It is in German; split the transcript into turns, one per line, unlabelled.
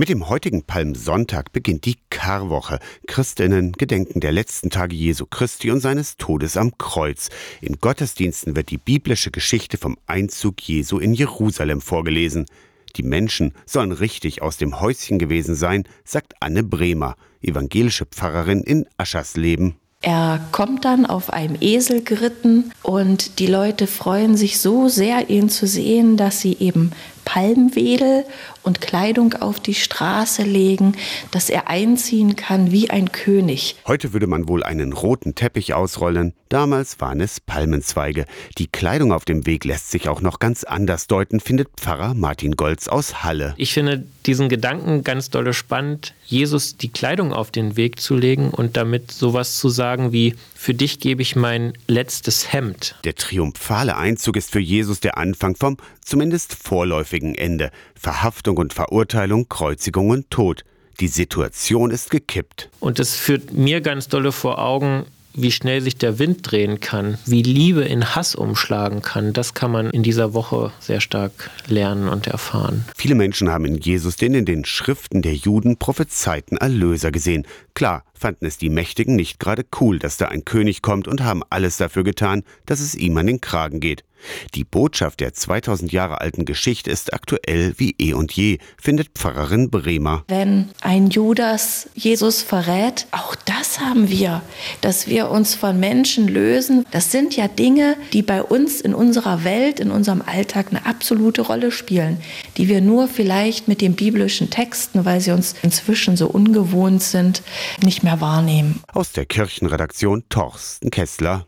Mit dem heutigen Palmsonntag beginnt die Karwoche. Christinnen gedenken der letzten Tage Jesu Christi und seines Todes am Kreuz. In Gottesdiensten wird die biblische Geschichte vom Einzug Jesu in Jerusalem vorgelesen. Die Menschen sollen richtig aus dem Häuschen gewesen sein, sagt Anne Bremer, evangelische Pfarrerin in Aschersleben.
Er kommt dann auf einem Esel geritten und die Leute freuen sich so sehr, ihn zu sehen, dass sie eben Palmwedel und Kleidung auf die Straße legen, dass er einziehen kann wie ein König.
Heute würde man wohl einen roten Teppich ausrollen. Damals waren es Palmenzweige. Die Kleidung auf dem Weg lässt sich auch noch ganz anders deuten, findet Pfarrer Martin Golz aus Halle.
Ich finde diesen Gedanken ganz dolle spannend, Jesus die Kleidung auf den Weg zu legen und damit sowas zu sagen wie, für dich gebe ich mein letztes Hemd.
Der triumphale Einzug ist für Jesus der Anfang vom zumindest vorläufigen Ende. Verhaftung und Verurteilung, Kreuzigung und Tod. Die Situation ist gekippt.
Und es führt mir ganz dolle vor Augen, wie schnell sich der Wind drehen kann, wie Liebe in Hass umschlagen kann, das kann man in dieser Woche sehr stark lernen und erfahren.
Viele Menschen haben in Jesus den in den Schriften der Juden prophezeiten Erlöser gesehen. Klar, fanden es die Mächtigen nicht gerade cool, dass da ein König kommt und haben alles dafür getan, dass es ihm an den Kragen geht. Die Botschaft der 2000 Jahre alten Geschichte ist aktuell wie eh und je, findet Pfarrerin Bremer.
Wenn ein Judas Jesus verrät, auch das haben wir, dass wir uns von Menschen lösen. Das sind ja Dinge, die bei uns in unserer Welt, in unserem Alltag eine absolute Rolle spielen, die wir nur vielleicht mit den biblischen Texten, weil sie uns inzwischen so ungewohnt sind, nicht mehr wahrnehmen.
Aus der Kirchenredaktion Torsten Kessler.